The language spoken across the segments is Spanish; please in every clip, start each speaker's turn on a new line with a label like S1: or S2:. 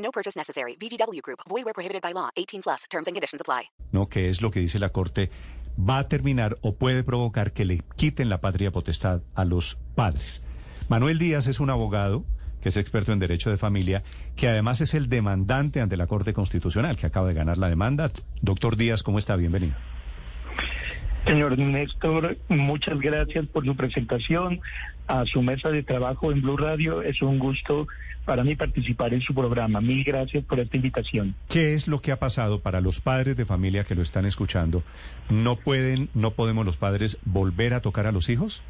S1: No purchase necessary. VGW Group. Void where prohibited by law. 18 plus. Terms and conditions apply.
S2: No, que es lo que dice la Corte, va a terminar o puede provocar que le quiten la patria potestad a los padres. Manuel Díaz es un abogado que es experto en derecho de familia, que además es el demandante ante la Corte Constitucional, que acaba de ganar la demanda. Doctor Díaz, ¿cómo está? Bienvenido.
S3: Señor Néstor, muchas gracias por su presentación a su mesa de trabajo en Blue Radio. Es un gusto para mí participar en su programa. Mil gracias por esta invitación.
S2: ¿Qué es lo que ha pasado para los padres de familia que lo están escuchando? ¿No pueden, no podemos los padres volver a tocar a los hijos?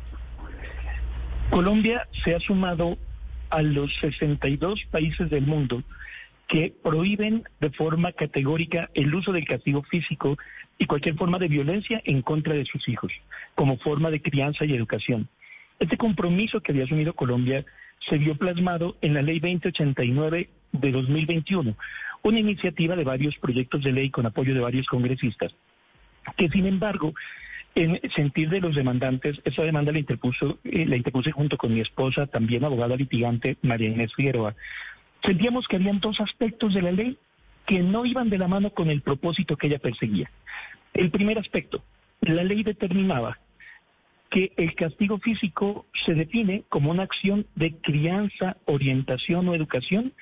S3: Colombia se ha sumado a los 62 países del mundo que prohíben de forma categórica el uso del castigo físico y cualquier forma de violencia en contra de sus hijos, como forma de crianza y educación. Este compromiso que había asumido Colombia se vio plasmado en la Ley 2089 de 2021, una iniciativa de varios proyectos de ley con apoyo de varios congresistas, que sin embargo en sentir de los demandantes, esa demanda la interpuso, eh, la interpuse junto con mi esposa, también abogada litigante, María Inés Figueroa. Sentíamos que habían dos aspectos de la ley que no iban de la mano con el propósito que ella perseguía. El primer aspecto, la ley determinaba que el castigo físico se define como una acción de crianza, orientación o educación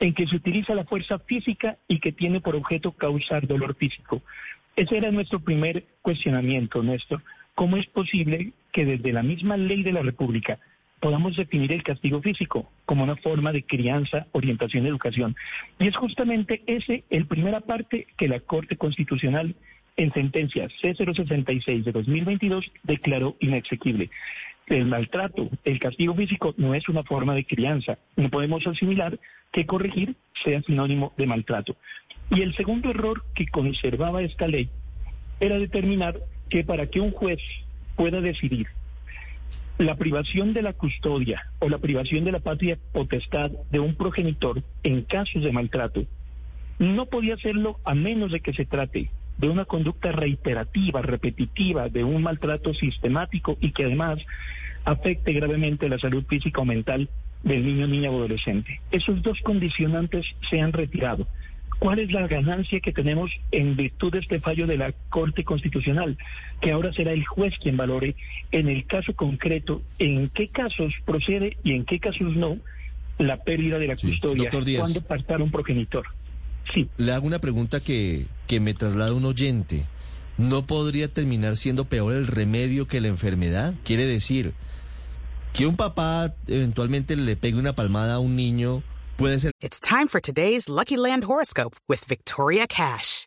S3: en que se utiliza la fuerza física y que tiene por objeto causar dolor físico. Ese era nuestro primer cuestionamiento, Néstor. ¿Cómo es posible que desde la misma ley de la República podamos definir el castigo físico como una forma de crianza, orientación educación? Y es justamente ese el primera parte que la Corte Constitucional en sentencia C066 de 2022 declaró inexequible. El maltrato, el castigo físico no es una forma de crianza. No podemos asimilar que corregir sea sinónimo de maltrato. Y el segundo error que conservaba esta ley era determinar que para que un juez pueda decidir la privación de la custodia o la privación de la patria potestad de un progenitor en casos de maltrato, no podía hacerlo a menos de que se trate de una conducta reiterativa, repetitiva, de un maltrato sistemático y que además afecte gravemente la salud física o mental del niño, niña o adolescente. Esos dos condicionantes se han retirado. ¿Cuál es la ganancia que tenemos en virtud de este fallo de la Corte Constitucional? Que ahora será el juez quien valore en el caso concreto en qué casos procede y en qué casos no la pérdida de la custodia cuando partar un progenitor. Sí.
S4: Le hago una pregunta que, que me traslada un oyente. ¿No podría terminar siendo peor el remedio que la enfermedad? Quiere decir que un papá eventualmente le pegue una palmada a un niño puede ser.
S5: It's time for today's Lucky Land horoscope with Victoria Cash.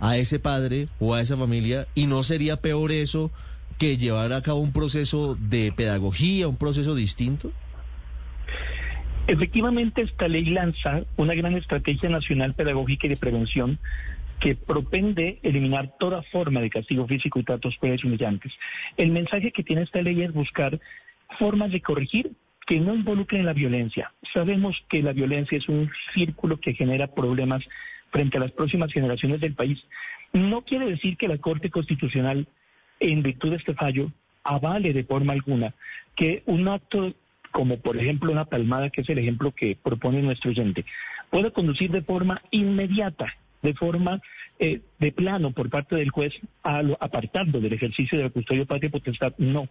S4: a ese padre o a esa familia y no sería peor eso que llevar a cabo un proceso de pedagogía, un proceso distinto?
S3: Efectivamente, esta ley lanza una gran estrategia nacional pedagógica y de prevención que propende eliminar toda forma de castigo físico y tratos crueles humillantes. El mensaje que tiene esta ley es buscar formas de corregir que no involucren la violencia. Sabemos que la violencia es un círculo que genera problemas frente a las próximas generaciones del país. No quiere decir que la Corte Constitucional, en virtud de este fallo, avale de forma alguna que un acto como por ejemplo una palmada, que es el ejemplo que propone nuestro oyente, pueda conducir de forma inmediata de forma eh, de plano por parte del juez a apartando del ejercicio de la custodia de patria potestad, no.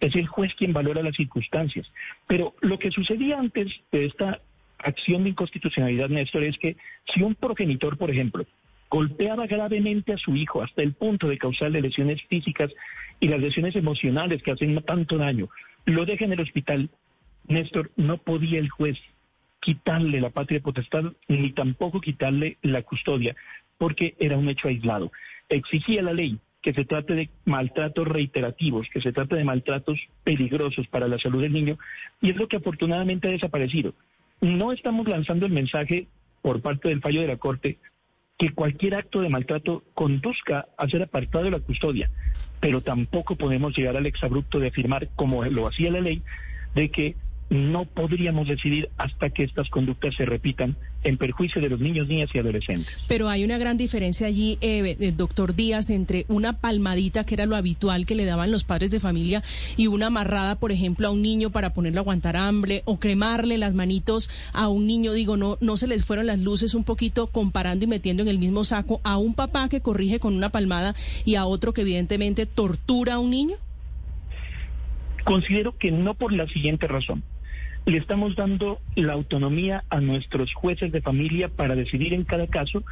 S3: Es el juez quien valora las circunstancias. Pero lo que sucedía antes de esta acción de inconstitucionalidad, Néstor, es que si un progenitor, por ejemplo, golpeaba gravemente a su hijo hasta el punto de causarle lesiones físicas y las lesiones emocionales que hacen tanto daño, lo deja en el hospital, Néstor, no podía el juez quitarle la patria potestad ni tampoco quitarle la custodia, porque era un hecho aislado. Exigía la ley que se trate de maltratos reiterativos, que se trate de maltratos peligrosos para la salud del niño, y es lo que afortunadamente ha desaparecido. No estamos lanzando el mensaje por parte del fallo de la Corte que cualquier acto de maltrato conduzca a ser apartado de la custodia, pero tampoco podemos llegar al exabrupto de afirmar, como lo hacía la ley, de que no podríamos decidir hasta que estas conductas se repitan en perjuicio de los niños, niñas y adolescentes.
S6: Pero hay una gran diferencia allí, eh, eh, doctor Díaz, entre una palmadita, que era lo habitual que le daban los padres de familia, y una amarrada, por ejemplo, a un niño para ponerlo a aguantar hambre, o cremarle las manitos a un niño. Digo, no, no se les fueron las luces un poquito comparando y metiendo en el mismo saco a un papá que corrige con una palmada y a otro que evidentemente tortura a un niño.
S3: Considero que no por la siguiente razón le estamos dando la autonomía a nuestros jueces de familia para decidir en cada caso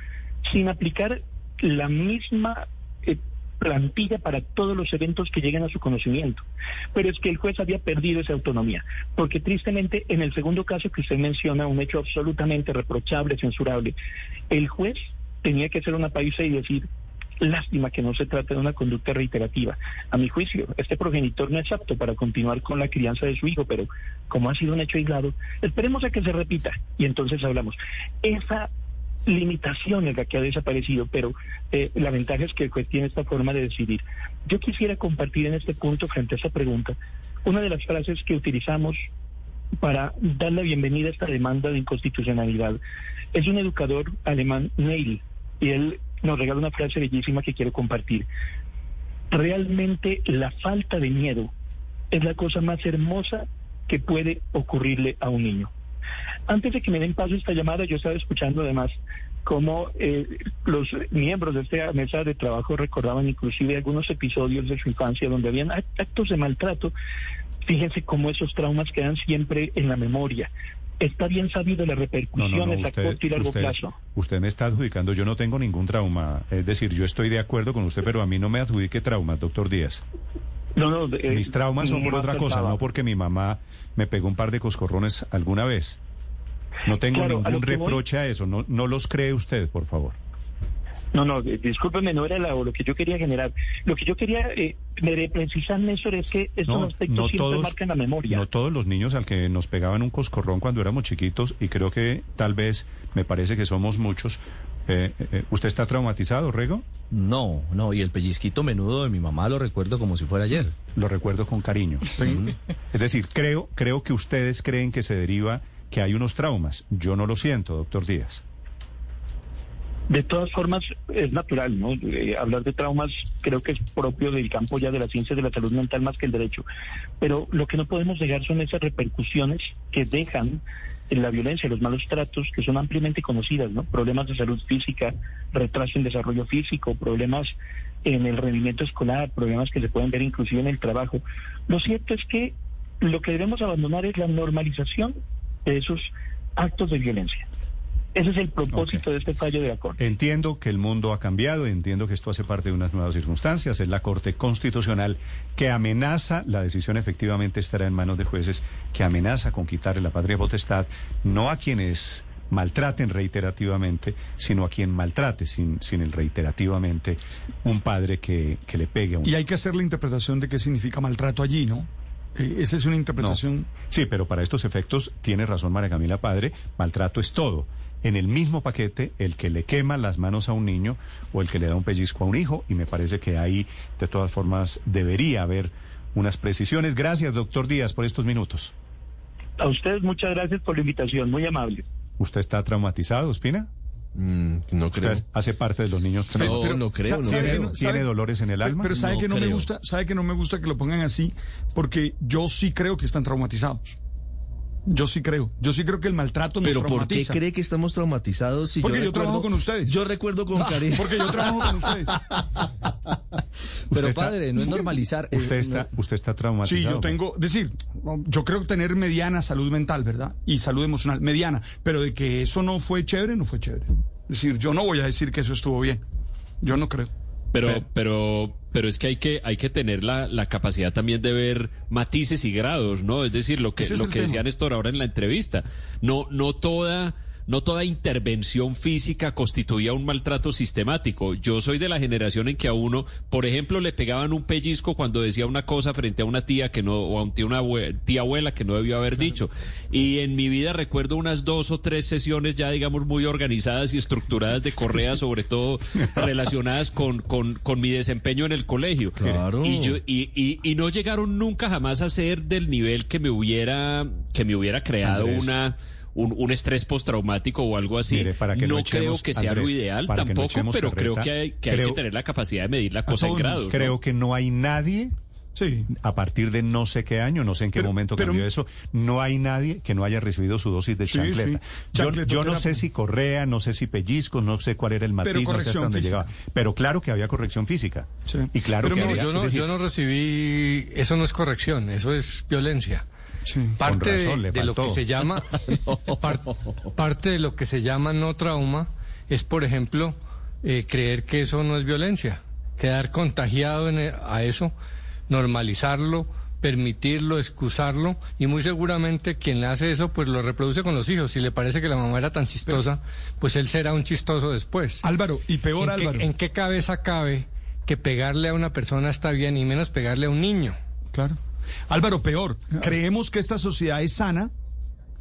S3: sin aplicar la misma eh, plantilla para todos los eventos que lleguen a su conocimiento. Pero es que el juez había perdido esa autonomía, porque tristemente en el segundo caso que usted menciona, un hecho absolutamente reprochable, censurable, el juez tenía que hacer una pausa y decir, Lástima que no se trate de una conducta reiterativa. A mi juicio, este progenitor no es apto para continuar con la crianza de su hijo, pero como ha sido un hecho aislado, esperemos a que se repita y entonces hablamos. Esa limitación es la que ha desaparecido, pero eh, la ventaja es que el juez tiene esta forma de decidir. Yo quisiera compartir en este punto, frente a esa pregunta, una de las frases que utilizamos para dar la bienvenida a esta demanda de inconstitucionalidad. Es un educador alemán, Neil, y él nos regala una frase bellísima que quiero compartir. Realmente la falta de miedo es la cosa más hermosa que puede ocurrirle a un niño. Antes de que me den paso esta llamada, yo estaba escuchando además cómo eh, los miembros de esta mesa de trabajo recordaban inclusive algunos episodios de su infancia donde habían actos de maltrato. Fíjense cómo esos traumas quedan siempre en la memoria está bien sabido las repercusiones a corto y largo plazo.
S2: Usted me está adjudicando, yo no tengo ningún trauma. Es decir, yo estoy de acuerdo con usted, pero a mí no me adjudique traumas, doctor Díaz.
S3: No, no,
S2: eh, Mis traumas son por otra cosa, no porque mi mamá me pegó un par de coscorrones alguna vez. No tengo ningún reproche a eso, no, no los cree usted, por favor.
S3: No, no, eh, discúlpeme, no era lo que yo quería generar. Lo que yo quería eh, precisar, Néstor, es que estos aspectos siempre marcan la memoria.
S2: No todos los niños al que nos pegaban un coscorrón cuando éramos chiquitos, y creo que tal vez, me parece que somos muchos. Eh, eh, ¿Usted está traumatizado, Rego?
S4: No, no, y el pellizquito menudo de mi mamá lo recuerdo como si fuera ayer.
S2: Lo recuerdo con cariño. es decir, creo, creo que ustedes creen que se deriva que hay unos traumas. Yo no lo siento, doctor Díaz.
S3: De todas formas, es natural, ¿no? Eh, hablar de traumas creo que es propio del campo ya de la ciencia de la salud mental más que el derecho. Pero lo que no podemos negar son esas repercusiones que dejan en la violencia, los malos tratos, que son ampliamente conocidas, ¿no? Problemas de salud física, retraso en desarrollo físico, problemas en el rendimiento escolar, problemas que se pueden ver inclusive en el trabajo. Lo cierto es que lo que debemos abandonar es la normalización de esos actos de violencia. Ese es el propósito de este fallo de la Corte.
S2: Entiendo que el mundo ha cambiado, entiendo que esto hace parte de unas nuevas circunstancias. Es la Corte Constitucional que amenaza, la decisión efectivamente estará en manos de jueces, que amenaza con quitarle la patria potestad, no a quienes maltraten reiterativamente, sino a quien maltrate sin, sin el reiterativamente un padre que, que le pegue a un...
S7: Y hay que hacer la interpretación de qué significa maltrato allí, ¿no? Eh, esa es una interpretación.
S2: Sí, pero para estos efectos tiene razón María Camila Padre, maltrato es todo en el mismo paquete el que le quema las manos a un niño o el que le da un pellizco a un hijo y me parece que ahí de todas formas debería haber unas precisiones. Gracias, doctor Díaz, por estos minutos.
S3: A ustedes muchas gracias por la invitación, muy amable.
S2: ¿Usted está traumatizado, Espina?
S4: Mm, no creo.
S2: ¿Hace parte de los niños?
S4: No, no creo.
S2: No ¿Tiene, dolores en el alma?
S7: Pero sabe que no me gusta, sabe que no me gusta que lo pongan así, porque yo sí creo que están traumatizados. Yo sí creo. Yo sí creo que el maltrato nos
S4: ¿Pero
S7: por
S4: qué cree que estamos traumatizados?
S7: porque yo, trabajo con ustedes.
S4: Yo recuerdo con cariño.
S7: Porque yo trabajo con ustedes.
S4: Pero padre, no es normalizar. eh,
S2: Usted está, usted está traumatizado.
S7: Sí, yo tengo, decir, yo creo tener mediana salud mental, ¿verdad? Y salud emocional, mediana, pero de que eso no fue chévere, no fue chévere. Es decir, yo no voy a decir que eso estuvo bien. Yo no creo.
S8: Pero, pero, pero es que hay que, hay que tener la, la capacidad también de ver matices y grados, ¿no? Es decir, lo que,
S7: Ese
S8: lo que
S7: tema.
S8: decía Néstor ahora en la entrevista. No, no toda, no toda intervención física constituía un maltrato sistemático. Yo soy de la generación en que a uno, por ejemplo, le pegaban un pellizco cuando decía una cosa frente a una tía que no, o a un tío- una abue- tía abuela que no debió haber dicho. Y en mi vida recuerdo unas dos o tres sesiones ya, digamos, muy organizadas y estructuradas de correa, sobre todo relacionadas con, con, con mi desempeño en el colegio.
S4: Claro.
S8: Y, yo, y, y, y no llegaron nunca jamás a ser del nivel que me hubiera, que me hubiera creado
S2: Andrés.
S8: una, un, un estrés postraumático o algo así.
S2: Mire, para que no
S8: no
S2: echemos,
S8: creo que sea lo ideal
S2: no
S8: tampoco, pero creo que hay que, hay
S2: creo-
S8: que tener la capacidad de medir la cosa en grados. ¿no?
S2: Creo que no hay nadie
S7: Sí.
S2: a partir de no sé qué año, no sé en qué
S7: Pero-
S2: momento
S7: pero-
S2: cambió eso, no hay nadie que no haya recibido su dosis de
S7: Sí,
S2: chancleta.
S7: sí.
S2: Yo, yo no sé si correa, no sé si pellizco, no sé cuál era el matiz, no sé hasta dónde
S7: física.
S2: llegaba. Pero claro que había corrección física.
S7: Sí.
S2: Y claro
S7: Pero
S2: que
S7: mire,
S2: había...
S9: yo no,
S2: es decir,
S9: yo no recibí, eso no es corrección, eso es violencia.
S7: Sí.
S9: Parte
S2: razón,
S9: de,
S2: le
S9: de lo que se llama, par- parte de lo que se llama no trauma es, por ejemplo, eh, creer que eso no es violencia, quedar contagiado en e- a eso, normalizarlo, permitirlo, excusarlo y muy seguramente quien hace eso pues lo reproduce con los hijos. Si le parece que la mamá era tan chistosa, pues él será un chistoso después.
S7: Álvaro, y peor
S9: ¿En qué,
S7: Álvaro.
S9: ¿En qué cabeza cabe que pegarle a una persona está bien y menos pegarle a un niño?
S7: Claro. Álvaro, peor. Creemos que esta sociedad es sana,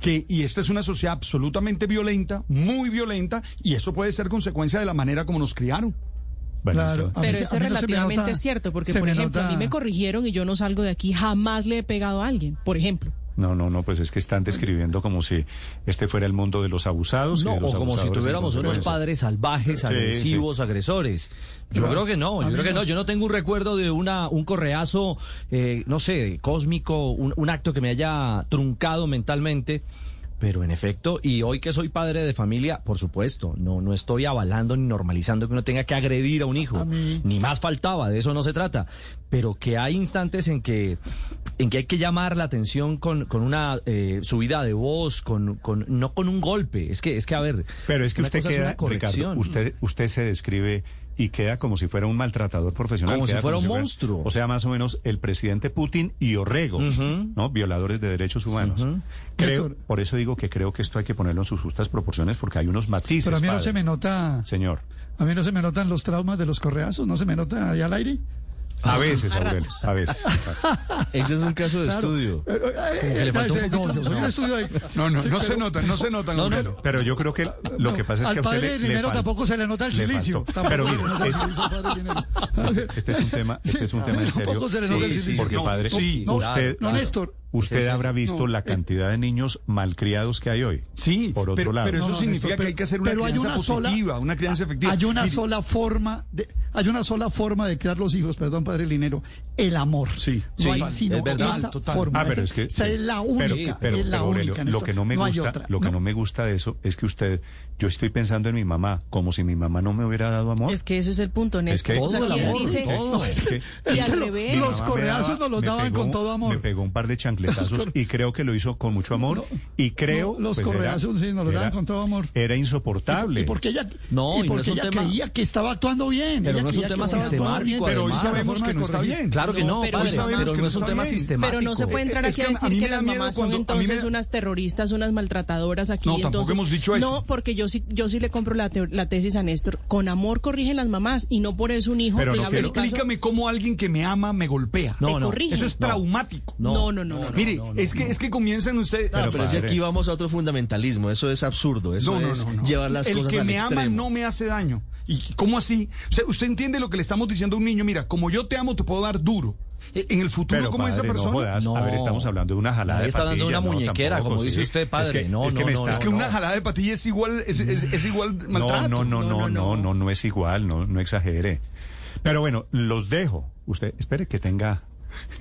S7: que, y esta es una sociedad absolutamente violenta, muy violenta, y eso puede ser consecuencia de la manera como nos criaron.
S2: bueno,
S10: Claro. mí
S6: Pero eso es relativamente
S10: nota-
S6: cierto, porque por ejemplo, a mí me corrigieron y yo no salgo de aquí, jamás le he pegado a alguien, por ejemplo.
S2: No, no, no, pues es que están describiendo como si este fuera el mundo de los abusados. y
S4: No,
S2: de los
S4: o como si tuviéramos unos padres salvajes,
S2: Sí,
S4: agresivos, agresores. Yo
S10: Claro.
S4: creo que no, yo creo que no. Yo no tengo un recuerdo de una un correazo, eh, no sé, cósmico, un, un acto que me haya truncado mentalmente. Pero en efecto, y hoy que soy padre de familia, por supuesto, no, no estoy avalando ni normalizando que uno tenga que agredir a un hijo.
S10: A mí-
S4: Ni más faltaba, de eso no se trata. Pero que hay instantes en que, en que hay que llamar la atención con, con una eh, subida de voz, con, con, no con un golpe. Es que, es que a ver.
S2: Pero es que
S4: una
S2: usted queda. Ricardo, usted, usted se describe y queda como si fuera un maltratador profesional.
S4: Como si fuera un monstruo.
S2: o sea, más o menos el presidente Putin y Orrego. ¿no? Violadores de derechos humanos. Creo,
S10: Néstor.
S2: por eso digo que creo que esto hay que ponerlo en sus justas proporciones porque hay unos matices.
S10: Pero a mí no
S2: padre.
S10: se me nota,
S2: Señor.
S10: a mí no se me notan los traumas de los correazos, no se me nota allá al aire.
S2: A veces,
S6: A
S2: a veces.
S4: Ese es un caso de
S10: Claro.
S4: estudio. Como que le faltó un
S10: no,
S4: poquito.
S10: yo soy un estudio ahí.
S7: No, no,
S10: Sí,
S7: no se notan, no se notan.
S4: No.
S2: Pero yo creo que lo que pasa es que
S10: Al
S2: a usted
S10: padre Linero tampoco se le nota el silicio.
S2: Pero
S10: se le
S2: mire,
S10: nota el
S2: es-
S10: silicio, padre Linero.
S2: Este es un tema, este es un tema en serio.
S10: Tampoco se le nota el
S2: Sí,
S10: silicio.
S2: porque
S7: No,
S2: padre,
S7: sí,
S10: no,
S2: usted,
S10: no, Néstor.
S2: usted habrá visto
S10: no,
S2: la cantidad de niños malcriados que hay hoy.
S7: Sí,
S2: Por otro
S7: pero,
S2: lado.
S7: pero eso significa que hay que hacer una
S10: pero hay
S7: crianza positiva, una crianza efectiva.
S10: Hay una sola forma de, hay una sola forma de criar los hijos, perdón, padre Linero, el amor.
S7: Sí,
S10: no
S4: sí,
S10: hay
S4: es
S10: sino
S4: verdad,
S10: esa
S7: total.
S10: forma.
S2: Ah, pero
S10: Esa-
S2: es que
S10: esa
S2: sí.
S10: es la
S2: Pero-
S10: única,
S2: pero,
S10: es la
S2: pero, Aurelio,
S10: única.
S2: lo
S10: Néstor.
S2: que no me
S10: hay
S2: gusta,
S10: otra.
S2: lo que
S10: No.
S2: no me gusta de eso es que usted, yo estoy pensando en mi mamá, como si mi mamá no me hubiera dado amor.
S6: Es que eso es el punto,
S2: Es
S6: Néstor.
S2: que-
S6: o sea,
S4: Todo el
S6: ¿quién
S4: amor,
S6: dice?
S2: todo.
S10: No, es que,
S2: Es
S6: Y
S10: es
S6: al
S10: lo-
S6: revés.
S10: Los correazos nos los daban
S2: pegó-
S10: con todo amor.
S2: Me pegó un par de chancletazos y creo que lo hizo con mucho amor
S10: No,
S2: y creo
S10: no, los
S2: pues,
S10: correazos sí nos los daban con todo amor.
S2: Era insoportable.
S10: Y porque ella,
S4: No,
S10: y
S4: no
S10: porque
S4: es
S10: ella creía que estaba actuando bien.
S4: Pero
S10: ella
S4: no es un
S10: creía que
S4: tema
S10: estaba actuando
S4: sistemático,
S10: bien.
S7: Pero hoy sabemos que no está bien.
S4: Claro que
S6: No, pero
S4: padre,
S6: sabemos
S4: pero
S7: que
S4: no es un tema
S7: bien.
S4: sistemático.
S6: Pero no se puede entrar
S7: Es
S6: aquí
S7: que
S6: a
S7: a
S6: decir que las mamás
S7: cuando-
S6: son entonces
S7: da-
S6: unas terroristas, unas maltratadoras aquí.
S7: No, tampoco
S6: entonces-
S7: hemos dicho eso.
S6: No, porque yo sí, yo sí le compro la, teo- la tesis a Néstor. Con amor corrigen las mamás y no por eso un hijo
S2: Pero no
S6: caso,
S7: Explícame cómo alguien que me ama me golpea.
S4: No,
S6: te
S4: no.
S6: corrige.
S7: Eso es traumático.
S4: No.
S6: No, no.
S7: Mire, es que es que comienzan ustedes.
S4: Ah,
S2: Pero
S4: pero es que aquí vamos a otro fundamentalismo. Eso es absurdo. Eso
S7: No, no,
S4: es llevar las
S7: El
S4: cosas
S7: que
S4: al
S7: me ama
S4: extremo.
S7: no me hace daño. ¿Y cómo así? O sea, usted entiende lo que le estamos diciendo a un niño. Mira, como yo te amo, te puedo dar duro. E- En el futuro,
S2: Pero,
S7: como esa
S2: no
S7: persona.
S2: jodas.
S4: No.
S2: A ver, estamos hablando de una jalada
S4: Nadie
S2: de
S4: está dando
S2: patilla,
S4: una
S2: no,
S4: muñequera,
S2: tampoco,
S4: como dice usted, padre.
S2: Es que,
S4: No,
S2: es que
S4: no,
S2: me
S4: no,
S2: está-
S7: es que una jalada de patilla es igual, es, es- es igual maltrato.
S2: No, no, no, no,
S6: No,
S2: no,
S6: no,
S2: no, no, es igual, no, no exagere. Pero bueno, los dejo. Usted, espere que tenga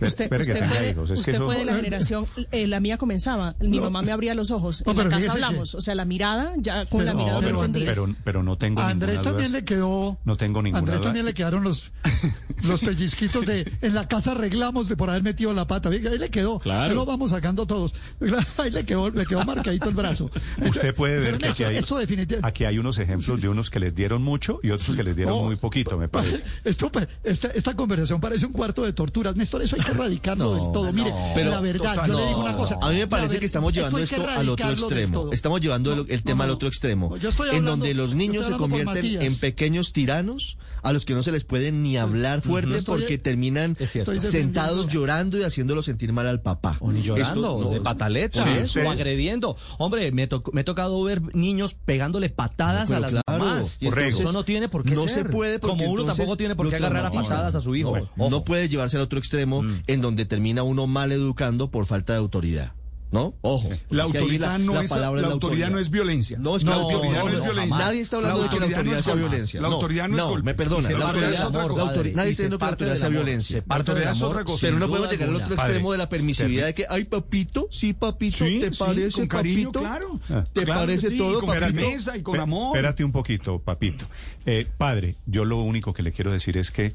S6: Usted, usted
S2: tenga
S6: fue,
S2: hijos, es que
S6: usted
S2: eso-
S6: fue de la generación, eh, la mía comenzaba, mi mamá me abría los ojos,
S10: No,
S6: en la casa
S10: que-
S6: hablamos, o sea, la mirada, ya con la mirada
S2: No,
S6: no
S2: pero, pero, pero no tengo
S10: A Andrés
S2: ninguna
S10: también
S2: duda.
S10: le quedó.
S2: No tengo ninguna
S10: Andrés
S2: duda.
S10: también le quedaron los, los pellizquitos de. En la casa arreglamos de por haber metido la pata. Ahí le quedó.
S8: Claro.
S10: Ahí lo vamos sacando todos. Ahí le quedó, le quedó marcadito el brazo.
S2: Usted puede ver que aquí hay,
S10: Eso definitivamente.
S2: aquí hay unos ejemplos de unos que les dieron mucho y otros que les dieron
S10: Oh,
S2: muy poquito, me parece.
S10: Esto, esta, esta conversación parece un cuarto de torturas. Néstor, eso hay que erradicarlo
S4: No,
S10: del todo. Mire,
S4: pero
S10: la verdad,
S4: total,
S10: yo le digo una cosa.
S4: A mí me parece
S10: ver-
S4: que estamos llevando esto al otro extremo. Estamos llevando el, el
S10: No,
S4: tema
S10: no,
S4: al otro extremo.
S10: No, yo estoy
S4: en donde los niños se convierten en pequeños tiranos a los que no se les puede ni hablar fuerte
S10: Estoy-
S4: porque terminan sentados llorando y haciéndolo sentir mal al papá.
S11: O ni llorando,
S4: Esto no-
S11: de pataleta,
S4: Sí, sí.
S11: o agrediendo. Hombre, me, to- me ha tocado ver niños pegándole patadas a las
S4: claro,
S11: mamás.
S4: entonces
S11: Eso no tiene por qué
S4: no
S11: ser.
S4: se puede porque
S11: Como uno tampoco tiene por qué agarrar a patadas a su hijo.
S4: No puede llevarse al otro extremo en donde termina uno mal educando por falta de autoridad. ¿No? Ojo.
S7: La autoridad, no, es,
S4: palabra
S7: la
S4: es
S7: autoridad no es violencia.
S4: No, es que
S7: la
S4: no,
S7: autoridad no,
S4: no,
S7: es violencia.
S4: Nadie está hablando
S7: La
S4: de que la autoridad
S7: no
S4: sea
S7: es
S4: violencia.
S7: La autoridad no, es
S4: no,
S7: golpe.
S4: me perdona, la autoridad es otra cosa. Nadie está diciendo que la autoridad sea violencia.
S7: La autoridad es
S11: amor,
S7: otra cosa.
S4: Pero no podemos llegar al otro extremo de la permisividad de que, ay, papito, sí, papito, ¿te parece,
S7: con cariño,
S4: papito?
S7: claro.
S4: ¿Te parece todo,
S7: con
S4: papito?
S7: firmeza y con amor.
S2: Espérate un poquito, papito. Eh, padre, yo lo único que le quiero decir es que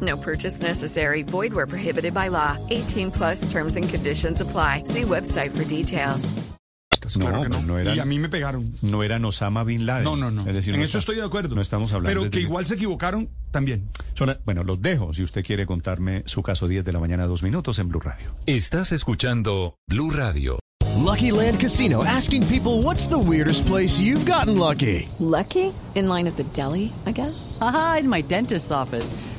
S12: No purchase necessary. Void where prohibited by law. 18 plus terms and conditions apply. See website for details.
S7: Claro
S2: No,
S7: que no.
S2: no eran-
S7: y a mí me pegaron.
S2: no eran Osama Bin Laden.
S7: No, no, no.
S2: Es decir,
S7: en
S2: no
S7: eso
S2: está-
S7: estoy de acuerdo.
S2: No estamos hablando
S7: Pero
S2: de-
S7: que igual se equivocaron también.
S2: Son- bueno, los dejo si usted quiere contarme su caso 10 de la mañana, dos minutos en Blue Radio.
S13: Estás escuchando Blue Radio.
S14: Lucky Land Casino asking people what's the weirdest place you've gotten lucky?
S15: Lucky? In line at the deli, I guess? Aha, in my dentist's office.